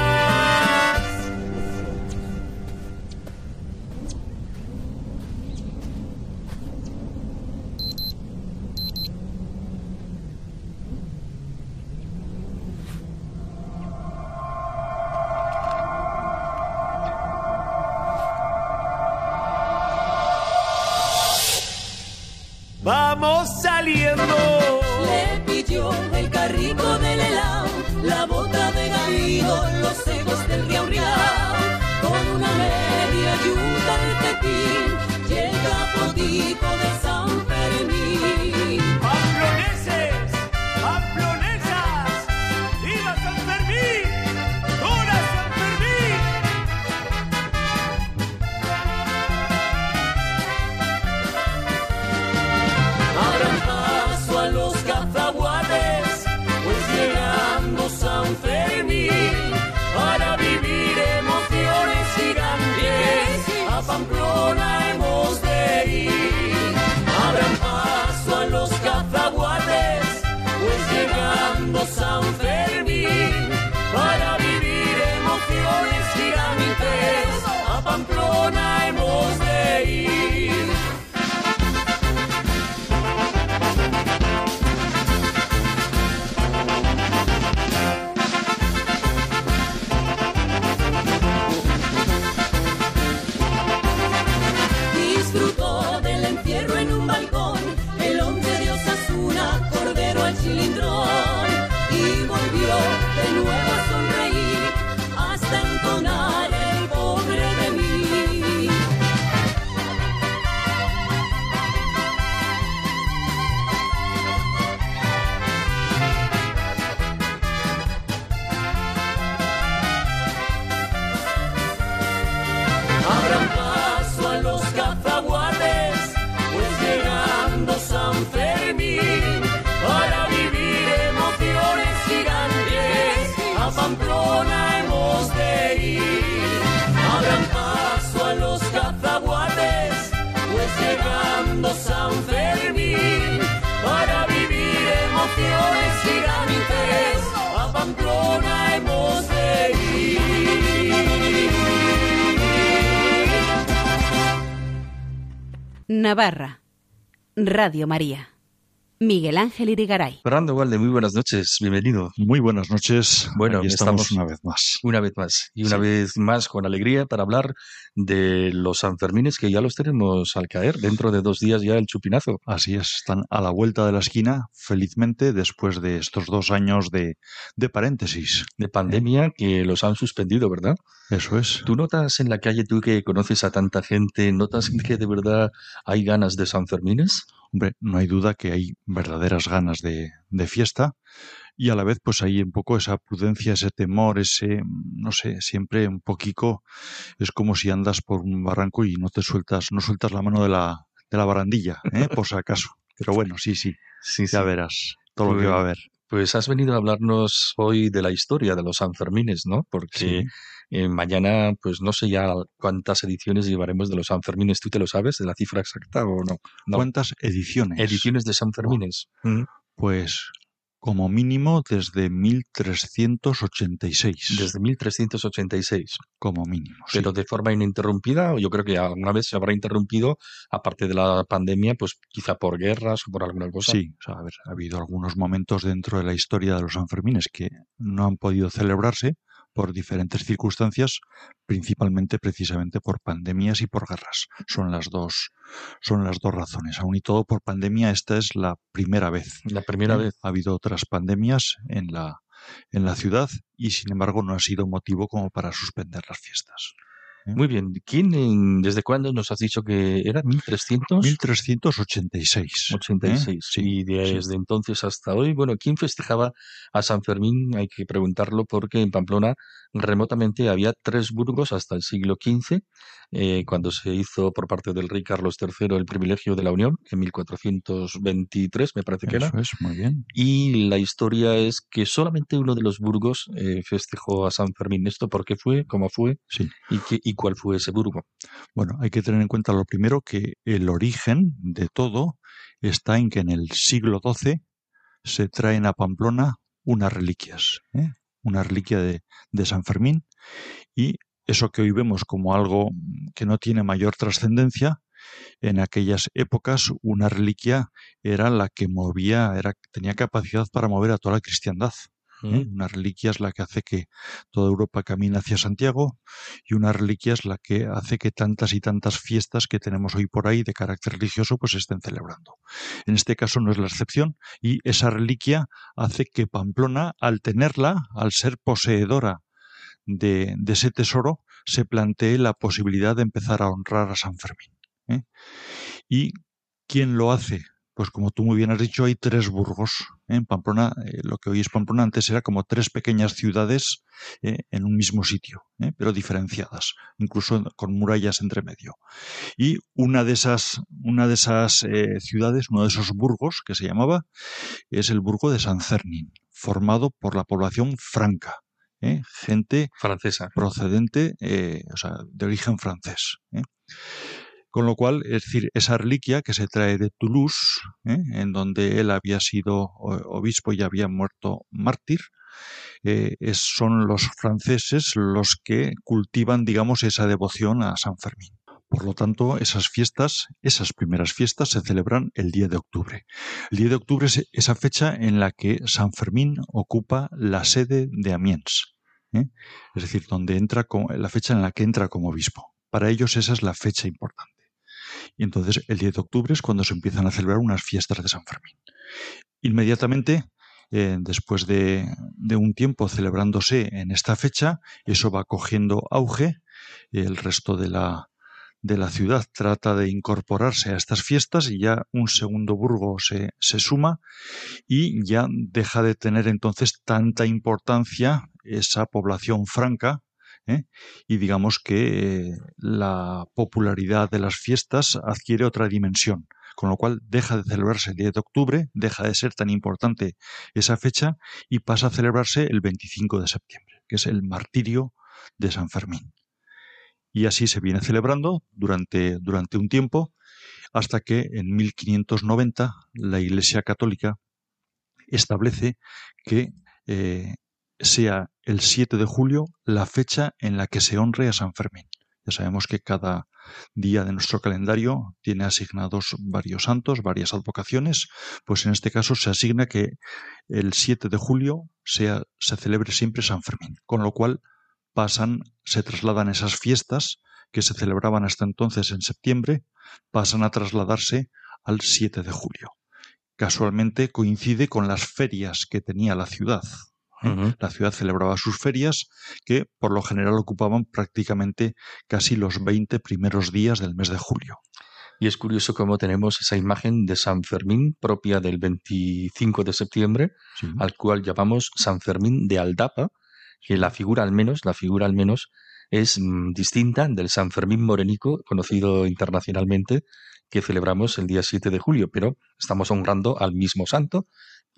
Radio María. Miguel Ángel Irigaray. Fernando Valde, muy buenas noches, bienvenido. Muy buenas noches. Bueno, estamos, estamos- una vez más. Una vez más, y una Sí. vez más con alegría para hablar de los Sanfermines que ya los tenemos al caer. Dentro de dos días ya el chupinazo. Así es, están a la vuelta de la esquina, felizmente, después de estos dos años de, de paréntesis. de pandemia que los han suspendido, ¿verdad? Eso es. ¿Tú notas en la calle, tú que conoces a tanta gente, notas que de verdad hay ganas de San Fermines? Hombre, no hay duda que hay verdaderas ganas de, de fiesta y a la vez pues hay un poco esa prudencia, ese temor, ese, no sé, siempre un poquito, es como si andas por un barranco y no te sueltas, no sueltas la mano de la, de la barandilla, ¿eh? por si acaso. Pero bueno, sí, sí, Sí, ya verás todo lo que va a haber. Pues has venido a hablarnos hoy de la historia de los Sanfermines, ¿no? Porque Sí. eh, mañana, pues no sé ya cuántas ediciones llevaremos de los Sanfermines. ¿Tú te lo sabes de la cifra exacta o no? No. ¿Cuántas ediciones? Ediciones de Sanfermines. Mm. Pues como mínimo desde 1386. Desde 1386. como mínimo. sí. Pero de forma ininterrumpida, yo creo que alguna vez se habrá interrumpido, aparte de la pandemia, pues quizá por guerras o por alguna cosa. Sí, o sea, a ver, ha habido algunos momentos dentro de la historia de los Sanfermines que no han podido celebrarse por diferentes circunstancias, principalmente precisamente por pandemias y por guerras. Son las dos, son las dos razones. Aún y todo por pandemia, esta es la primera vez. La primera ¿eh? vez. Ha habido otras pandemias en la, en la ciudad y sin embargo no ha sido motivo como para suspender las fiestas. Muy bien. ¿Quién, en- desde cuándo nos has dicho que era? ¿1300? 1386. ¿eh? 86. Sí, y desde sí. entonces hasta hoy, bueno, ¿quién festejaba a San Fermín? Hay que preguntarlo porque en Pamplona remotamente había tres burgos hasta el siglo XV, eh, cuando se hizo por parte del rey Carlos III el privilegio de la Unión, en 1423 me parece que era. Eso es, muy bien. Y la historia es que solamente uno de los burgos eh, festejó a San Fermín. ¿Esto por qué fue? ¿Cómo fue? Sí. ¿Y, qué, ¿Y cuál fue ese burgo? Bueno, hay que tener en cuenta lo primero que el origen de todo está en que en el siglo XII se traen a Pamplona unas reliquias, ¿eh? Una reliquia de, San Fermín y eso que hoy vemos como algo que no tiene mayor trascendencia, en aquellas épocas una reliquia era la que movía, era, tenía capacidad para mover a toda la cristiandad. ¿Eh? Una reliquia es la que hace que toda Europa camine hacia Santiago y una reliquia es la que hace que tantas y tantas fiestas que tenemos hoy por ahí de carácter religioso pues se estén celebrando. En este caso no es la excepción y esa reliquia hace que Pamplona, al tenerla, al ser poseedora de, de ese tesoro, se plantee la posibilidad de empezar a honrar a San Fermín. ¿eh? ¿Y quién lo hace? Pues como tú muy bien has dicho, hay tres burgos. En Pamplona, eh, lo que hoy es Pamplona antes era como tres pequeñas ciudades eh, en un mismo sitio, ¿eh? pero diferenciadas, incluso con murallas entre medio. Y una de esas, una de esas ciudades, uno de esos burgos que se llamaba, es el burgo de San Cernin, formado por la población franca, gente Francesa. procedente, o sea, de origen francés. Con lo cual, es decir, esa reliquia que se trae de Toulouse, ¿eh? en donde él había sido obispo y había muerto mártir, eh, son los franceses los que cultivan, digamos, esa devoción a San Fermín. Por lo tanto, esas fiestas, esas primeras fiestas se celebran el 10 de octubre. El 10 de octubre es esa fecha en la que San Fermín ocupa la sede de Amiens. ¿eh? Es decir, donde entra la fecha en la que entra como obispo. Para ellos esa es la fecha importante. Y entonces el 10 de octubre es cuando se empiezan a celebrar unas fiestas de San Fermín. Inmediatamente, eh, después de, un tiempo celebrándose en esta fecha, eso va cogiendo auge. El resto de la, de la ciudad trata de incorporarse a estas fiestas y ya un segundo burgo se, se suma y ya deja de tener entonces tanta importancia esa población franca ¿eh? y digamos que la popularidad de las fiestas adquiere otra dimensión, con lo cual deja de celebrarse el 10 de octubre, deja de ser tan importante esa fecha y pasa a celebrarse el 25 de septiembre, que es el martirio de San Fermín. Y así se viene celebrando durante, durante un tiempo hasta que en 1590 la Iglesia Católica establece que eh, sea el 7 de julio la fecha en la que se honre a San Fermín. Ya sabemos que cada día de nuestro calendario tiene asignados varios santos, varias advocaciones, pues en este caso se asigna que el 7 de julio sea, se celebre siempre San Fermín, con lo cual pasan, se trasladan esas fiestas que se celebraban hasta entonces en septiembre, pasan a trasladarse al 7 de julio. Casualmente coincide con las ferias que tenía la ciudad. ¿Eh? La ciudad celebraba sus ferias que por lo general ocupaban prácticamente casi los 20 primeros días del mes de julio. Y es curioso cómo tenemos esa imagen de San Fermín propia del 25 de septiembre, Sí. al cual llamamos San Fermín de Aldapa, que la figura al menos, la figura al menos es mm, distinta del San Fermín morenico, conocido internacionalmente, que celebramos el día 7 de julio, pero estamos honrando al mismo santo,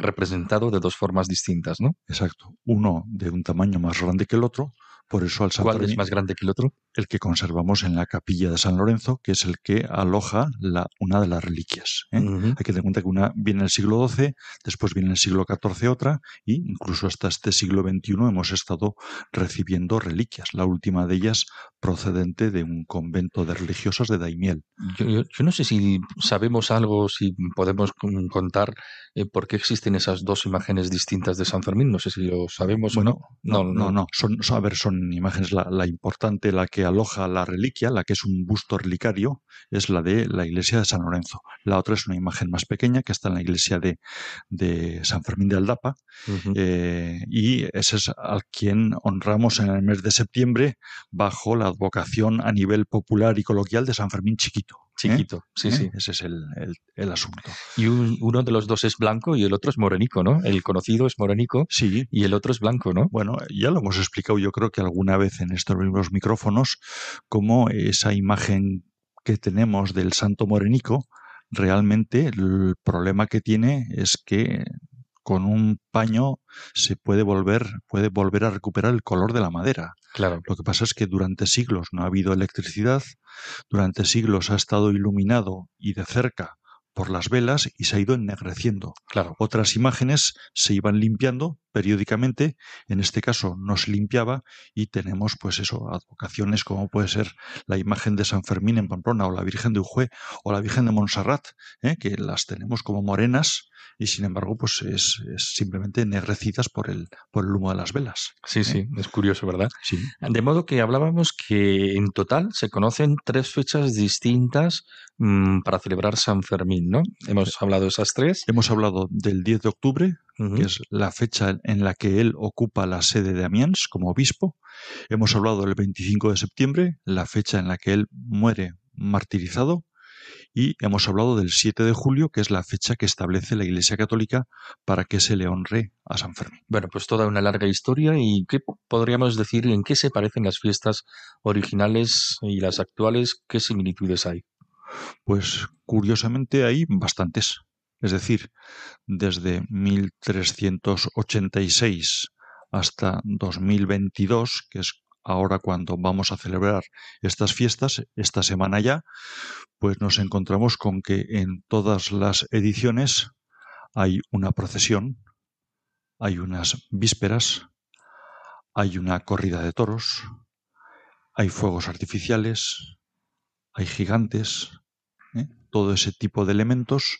representado de dos formas distintas, ¿no? Exacto. Uno de un tamaño más grande que el otro, por eso al ¿Cuál es más grande que el otro? el que conservamos en la capilla de San Lorenzo, que es el que aloja la, una de las reliquias. ¿eh? Hay que tener en cuenta que una viene en el siglo XII, después viene en el siglo XIV otra, y incluso hasta este siglo XXI hemos estado recibiendo reliquias. La última de ellas procedente de un convento de religiosas de Daimiel. Yo, yo- yo no sé si sabemos algo, si podemos con- contar eh, por qué existen esas dos imágenes distintas de San Fermín. No sé si lo sabemos Bueno, o no. No, no, no. Son, son- a ver, son imágenes. La, la importante, la que aloja la reliquia, la que es un busto relicario, es la de la iglesia de San Lorenzo. La otra es una imagen más pequeña que está en la iglesia de, de San Fermín de Aldapa. Eh, y ese es al quien honramos en el mes de septiembre bajo la advocación a nivel popular y coloquial de San Fermín Chiquito. ¿Eh? Chiquito, sí, ¿Eh? sí. Ese es el, el- el asunto. Y un- uno de los dos es blanco y el otro es morenico, ¿no? El conocido es morenico Sí, y el otro es blanco, ¿no? Bueno, ya lo hemos explicado yo creo que alguna vez en estos mismos micrófonos, cómo esa imagen que tenemos del santo morenico, realmente el problema que tiene es que con un paño se puede volver, puede volver a recuperar el color de la madera. Claro. Lo que pasa es que durante siglos no ha habido electricidad, durante siglos ha estado iluminado y de cerca por las velas y se ha ido ennegreciendo. Claro. Otras imágenes se iban limpiando periódicamente, en este caso no se limpiaba y tenemos pues eso, advocaciones como puede ser la imagen de San Fermín en Pamplona o la Virgen de Ujue o la Virgen de Montserrat, ¿eh? que las tenemos como morenas y sin embargo pues es, es simplemente ennegrecidas por el, por el humo de las velas. Sí, sí, es curioso, ¿verdad? Sí. De modo que hablábamos que en total se conocen tres fechas distintas mm, para celebrar San Fermín, ¿no? Hemos hablado de esas tres. Hemos hablado del 10 de octubre, Que es la fecha en la que él ocupa la sede de Amiens como obispo. Hemos hablado del 25 de septiembre, la fecha en la que él muere martirizado. Y hemos hablado del 7 de julio, que es la fecha que establece la Iglesia Católica para que se le honre a San Fermín. Bueno, pues toda una larga historia y ¿qué podríamos decir en qué se parecen las fiestas originales y las actuales? ¿Qué similitudes hay? Pues curiosamente hay bastantes. Es decir, desde 1386 hasta 2022, que es ahora cuando vamos a celebrar estas fiestas, esta semana ya, pues nos encontramos con que en todas las ediciones hay una procesión, hay unas vísperas, hay una corrida de toros, hay fuegos artificiales, hay gigantes, ¿eh? todo ese tipo de elementos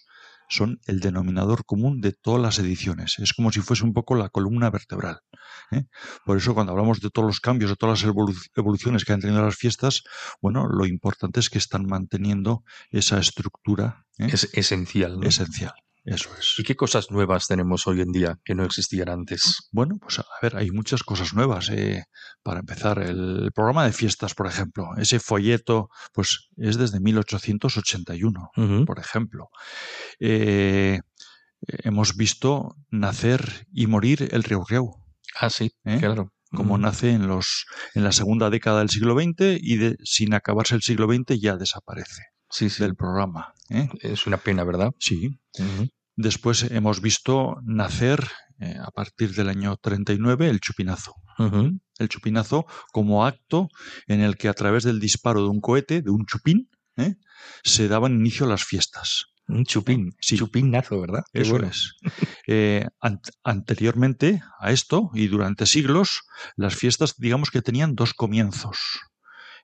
son el denominador común de todas las ediciones. Es como si fuese un poco la columna vertebral. ¿eh? Por eso cuando hablamos de todos los cambios, de todas las evolu- evoluciones que han tenido las fiestas, bueno, lo importante es que están manteniendo esa estructura ¿eh? Es esencial. ¿no? esencial. Eso es. ¿Y qué cosas nuevas tenemos hoy en día que no existían antes? Bueno, pues a ver, hay muchas cosas nuevas. eh. Para empezar, el programa de fiestas, por ejemplo, ese folleto, pues es desde 1881. Ujú. por ejemplo. Eh, hemos visto nacer y morir el Riau Riau, Ah, sí, ¿Eh? claro. como nace en, los, en la segunda década del siglo XX y de, sin acabarse el siglo XX ya desaparece Sí, sí. del programa. ¿eh? Es una pena, ¿verdad? Sí. Después hemos visto nacer, eh, a partir del año 39, el chupinazo. El chupinazo como acto en el que a través del disparo de un cohete, de un chupín, ¿eh? se daban inicio a las fiestas. Un chupín. Sí. Chupinazo, ¿verdad? Qué Eso bueno. es. Eh, an- anteriormente a esto y durante siglos, las fiestas, digamos que tenían dos comienzos.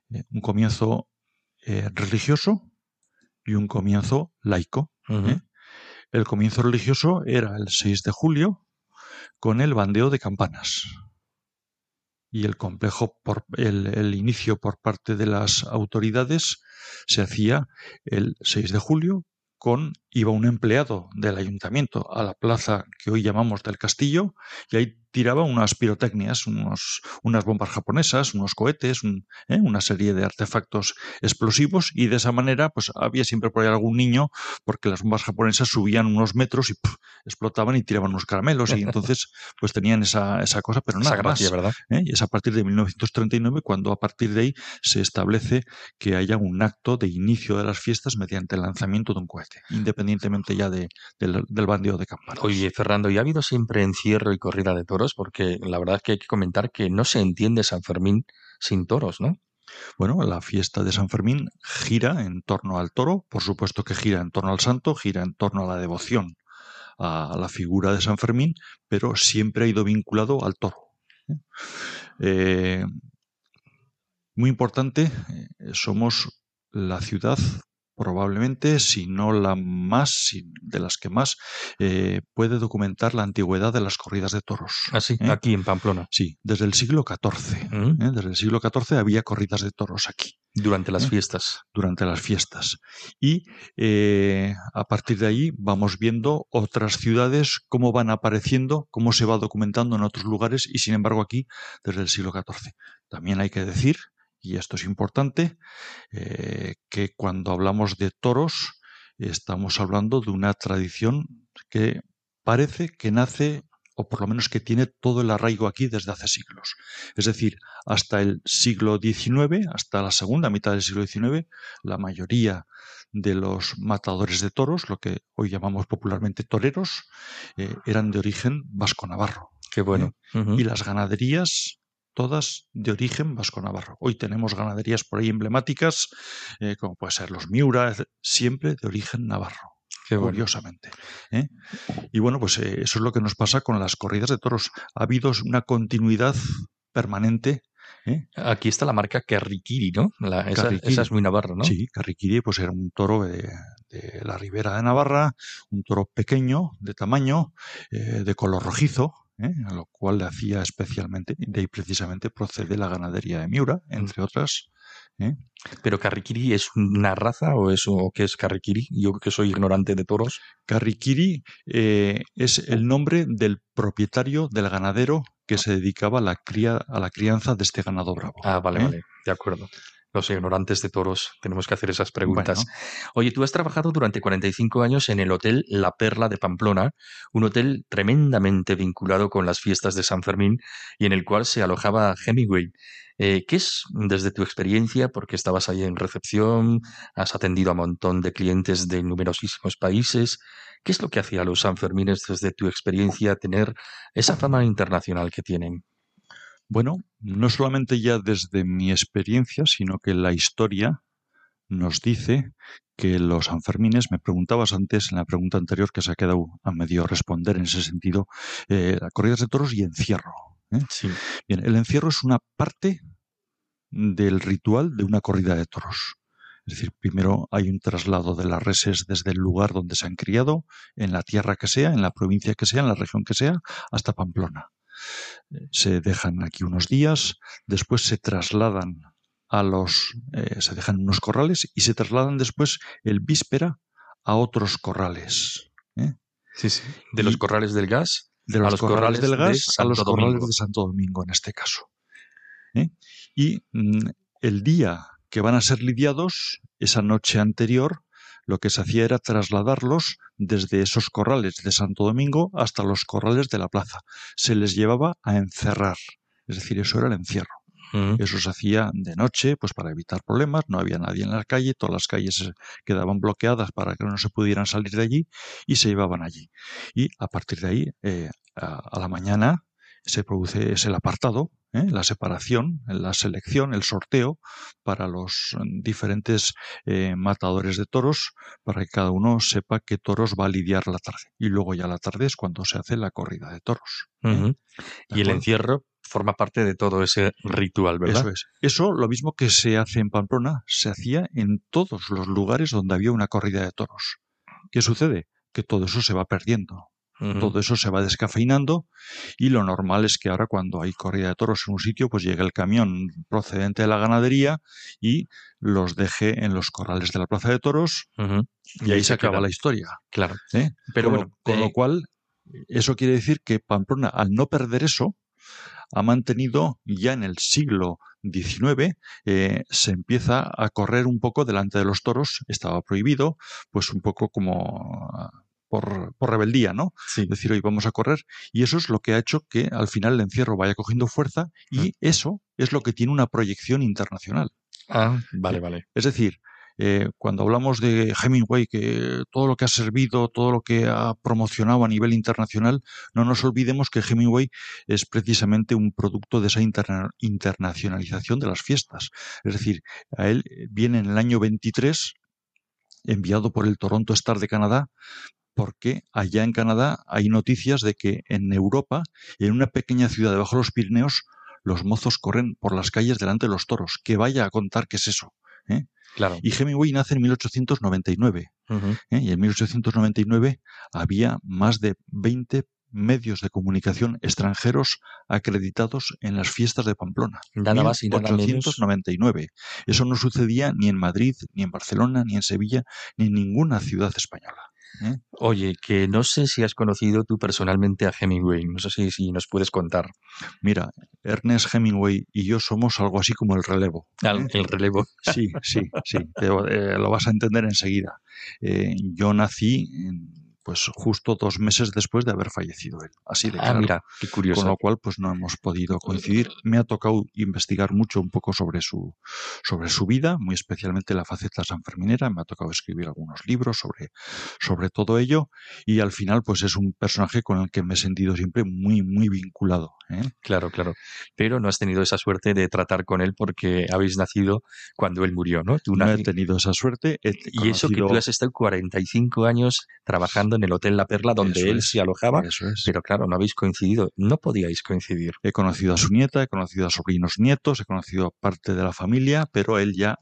eh, un comienzo eh, religioso y un comienzo laico. ¿eh? El comienzo religioso era el 6 de julio con el bandeo de campanas. Y el complejo, por, el, el inicio por parte de las autoridades se hacía el 6 de julio con iba un empleado del ayuntamiento a la plaza que hoy llamamos del castillo y ahí tiraba unas pirotecnias, unos, unas bombas japonesas, unos cohetes, un, ¿eh? una serie de artefactos explosivos y de esa manera pues había siempre por ahí algún niño porque las bombas japonesas subían unos metros y explotaban y tiraban unos caramelos y entonces pues tenían esa, esa cosa, pero nada Esa gracia, más. ¿verdad? ¿eh? Y es a partir de 1939 cuando a partir de ahí se establece que haya un acto de inicio de las fiestas mediante el lanzamiento de un cohete, independientemente ya de, del, del bandeo de campanas. Oye, Fernando, ¿y ha habido siempre encierro y corrida de toros? Porque la verdad es que hay que comentar que no se entiende San Fermín sin toros, ¿no? Bueno, la fiesta de San Fermín gira en torno al toro, por supuesto que gira en torno al santo, gira en torno a la devoción a la figura de San Fermín, pero siempre ha ido vinculado al toro. ¿eh? Eh, muy importante, eh, somos la ciudad probablemente, si no la más, de las que más, eh, puede documentar la antigüedad de las corridas de toros. Así, ¿eh? aquí en Pamplona, Sí, desde el siglo XIV. ¿Mm? ¿eh? Desde el siglo XIV había corridas de toros aquí durante las fiestas. durante las fiestas. Y eh, a partir de ahí vamos viendo otras ciudades, cómo van apareciendo, cómo se va documentando en otros lugares y sin embargo aquí desde el siglo XIV. También hay que decir, y esto es importante, eh, que cuando hablamos de toros estamos hablando de una tradición que parece que nace o por lo menos que tiene todo el arraigo aquí desde hace siglos. Es decir, hasta el siglo XIX, hasta la segunda mitad del siglo XIX, la mayoría de los matadores de toros, lo que hoy llamamos popularmente toreros, eh, eran de origen vasco-navarro. Qué bueno. Ujú. Y las ganaderías, todas de origen vasco-navarro. Hoy tenemos ganaderías por ahí emblemáticas, eh, como puede ser los Miura, siempre de origen navarro Qué bueno. curiosamente. ¿eh? Y bueno, pues eh, eso es lo que nos pasa con las corridas de toros. Ha habido una continuidad permanente. ¿eh? Aquí está la marca Carriquiri, ¿no? La- esa, Carriquiri. esa es muy navarra, ¿no? Sí, Carriquiri pues era un toro de, de la ribera de Navarra, un toro pequeño, de tamaño, eh, de color rojizo, ¿eh? a lo cual le hacía especialmente, de ahí precisamente procede la ganadería de Miura, entre otras. ¿eh? Pero Carriquiri es una raza o es o qué es Carriquiri? Yo que soy ignorante de toros. Carriquiri eh, es el nombre del propietario del ganadero que se dedicaba a la, cría, a la crianza de este ganado bravo. Ah, vale, ¿eh? vale, de acuerdo. Los ignorantes de toros tenemos que hacer esas preguntas. Bueno. Oye, tú has trabajado durante 45 años en el Hotel La Perla de Pamplona, un hotel tremendamente vinculado con las fiestas de San Fermín y en el cual se alojaba Hemingway. Eh, ¿Qué es, desde tu experiencia, porque estabas ahí en recepción, has atendido a un montón de clientes de numerosísimos países, qué es lo que hacía a los Sanfermines desde tu experiencia tener esa fama internacional que tienen? Bueno, no solamente ya desde mi experiencia, sino que la historia nos dice que los Sanfermines, me preguntabas antes en la pregunta anterior que se ha quedado a medio responder en ese sentido, eh, corridas de toros y encierro. ¿eh? Sí. Bien, el encierro es una parte del ritual de una corrida de toros. Es decir, primero hay un traslado de las reses desde el lugar donde se han criado, en la tierra que sea, en la provincia que sea, en la región que sea, hasta Pamplona. Se dejan aquí unos días, después se trasladan a los, eh, se dejan unos corrales y se trasladan después el víspera a otros corrales. ¿eh? Sí, sí. De los corrales del gas de los los corrales, corrales del de gas a los corrales Domingo. de Santo Domingo en este caso. ¿eh? Y mm, el día que van a ser lidiados, esa noche anterior, lo que se hacía era trasladarlos desde esos corrales de Santo Domingo hasta los corrales de la plaza. Se les llevaba a encerrar. Es decir, eso era el encierro. Mm. Eso se hacía de noche, pues para evitar problemas, no había nadie en la calle, todas las calles quedaban bloqueadas para que no se pudieran salir de allí y se llevaban allí. Y a partir de ahí, eh, a, a la mañana, se produce es el apartado, ¿eh? la separación, la selección, el sorteo para los mm, diferentes eh, matadores de toros, para que cada uno sepa qué toros va a lidiar la tarde. Y luego ya la tarde es cuando se hace la corrida de toros. ¿eh? Ujú. ¿De Y el encierro forma parte de todo ese ritual, ¿verdad? Eso es. Eso, lo mismo que se hace en Pamplona, se hacía en todos los lugares donde había una corrida de toros. ¿Qué sucede? Que todo eso se va perdiendo. Todo eso se va descafeinando y lo normal es que ahora cuando hay corrida de toros en un sitio, pues llegue el camión procedente de la ganadería y los deje en los corrales de la plaza de toros y, ahí se acaba la historia. Claro. ¿Eh? Pero con, bueno, con lo cual, eso quiere decir que Pamplona, al no perder eso, ha mantenido ya en el siglo XIX, eh, se empieza a correr un poco delante de los toros, estaba prohibido, pues un poco como por, por, rebeldía, ¿no? Sí. Decir, hoy vamos a correr. Y eso es lo que ha hecho que al final el encierro vaya cogiendo fuerza y eso es lo que tiene una proyección internacional. Ah, vale, vale. Es decir, eh, cuando hablamos de Hemingway, que todo lo que ha servido, todo lo que ha promocionado a nivel internacional, no nos olvidemos que Hemingway es precisamente un producto de esa interna internacionalización de las fiestas. Es decir, a él viene en el año 23 enviado por el Toronto Star de Canadá porque allá en Canadá hay noticias de que en Europa, en una pequeña ciudad debajo de los Pirineos, los mozos corren por las calles delante de los toros. Que vaya a contar qué es eso. ¿eh? Claro. Y Hemingway nace en 1899. Uh -huh. ¿eh? Y en 1899 había más de 20 medios de comunicación extranjeros acreditados en las fiestas de Pamplona. Nada más y nada 1899. menos. Eso no sucedía ni en Madrid, ni en Barcelona, ni en Sevilla, ni en ninguna ciudad española. ¿Eh? Oye, que no sé si has conocido tú personalmente a Hemingway, no sé si, si nos puedes contar. Mira, Ernest Hemingway y yo somos algo así como el relevo. ¿eh? El relevo. Sí, sí, sí, te, eh, lo vas a entender enseguida. Eh, yo nací en pues justo dos meses después de haber fallecido él. Así de ah, claro. mira, qué curioso. Con lo cual, pues no hemos podido coincidir. Me ha tocado investigar mucho un poco sobre su, sobre su vida, muy especialmente la faceta sanferminera. Me ha tocado escribir algunos libros sobre, sobre todo ello. Y al final, pues es un personaje con el que me he sentido siempre muy, muy vinculado. ¿eh? Claro, claro. Pero no has tenido esa suerte de tratar con él porque habéis nacido cuando él murió, ¿no? Tú no he tenido esa suerte. He y conocido... eso que tú has estado 45 años trabajando en el Hotel La Perla donde Eso él es, se alojaba, Eso es. pero claro, no habéis coincidido, no podíais coincidir. He conocido a su nieta, he conocido a sobrinos nietos, he conocido a parte de la familia, pero él ya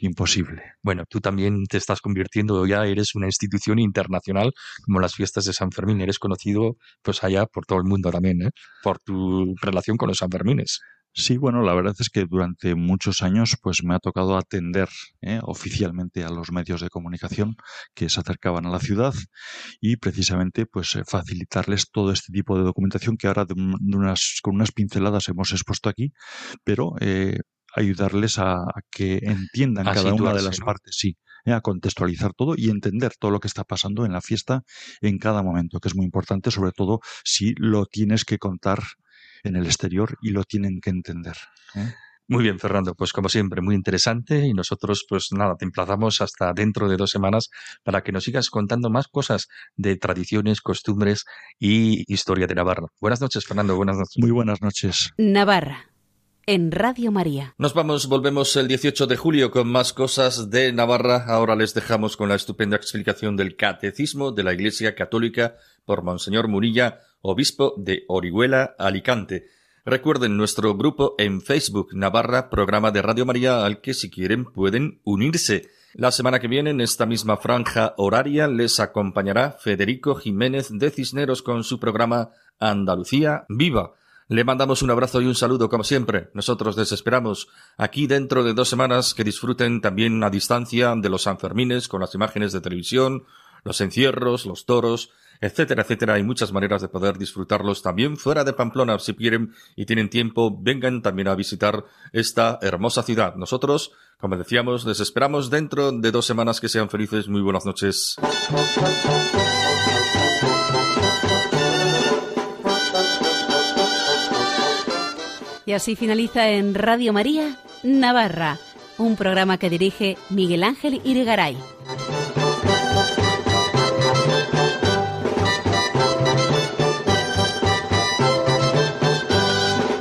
imposible. Bueno, tú también te estás convirtiendo, ya eres una institución internacional como las fiestas de San Fermín, eres conocido pues allá por todo el mundo también, ¿eh? por tu relación con los Sanfermines. Sí, bueno, la verdad es que durante muchos años pues me ha tocado atender ¿eh? oficialmente a los medios de comunicación que se acercaban a la ciudad y precisamente pues eh, facilitarles todo este tipo de documentación que ahora de, unas, con unas pinceladas hemos expuesto aquí, pero eh, ayudarles a, a, que entiendan A cada una de las ¿no? partes, sí, ¿eh? a contextualizar todo y entender todo lo que está pasando en la fiesta en cada momento, que es muy importante, sobre todo si lo tienes que contar en el exterior y lo tienen que entender. ¿eh? Muy bien, Fernando, pues como siempre, muy interesante y nosotros pues nada, te emplazamos hasta dentro de dos semanas para que nos sigas contando más cosas de tradiciones, costumbres y historia de Navarra. Buenas noches, Fernando, buenas noches. Muy buenas noches. Navarra, en Radio María. Nos vamos, volvemos el 18 de julio con más cosas de Navarra. Ahora les dejamos con la estupenda explicación del Catecismo de la Iglesia Católica por Monseñor Murilla, obispo de Orihuela, Alicante. Recuerden nuestro grupo en Facebook, Navarra, programa de Radio María, al que si quieren pueden unirse. La semana que viene, en esta misma franja horaria, les acompañará Federico Jiménez de Cisneros con su programa Andalucía Viva. Le mandamos un abrazo y un saludo como siempre. Nosotros les esperamos aquí dentro de dos semanas que disfruten también a distancia de los Sanfermines con las imágenes de televisión, los encierros, los toros, etcétera, etcétera. Hay muchas maneras de poder disfrutarlos también fuera de Pamplona. Si quieren y tienen tiempo, vengan también a visitar esta hermosa ciudad. Nosotros, como decíamos, les esperamos dentro de dos semanas. Que sean felices. Muy buenas noches. Y así finaliza en Radio María, Navarra, un programa que dirige Miguel Ángel Irigaray.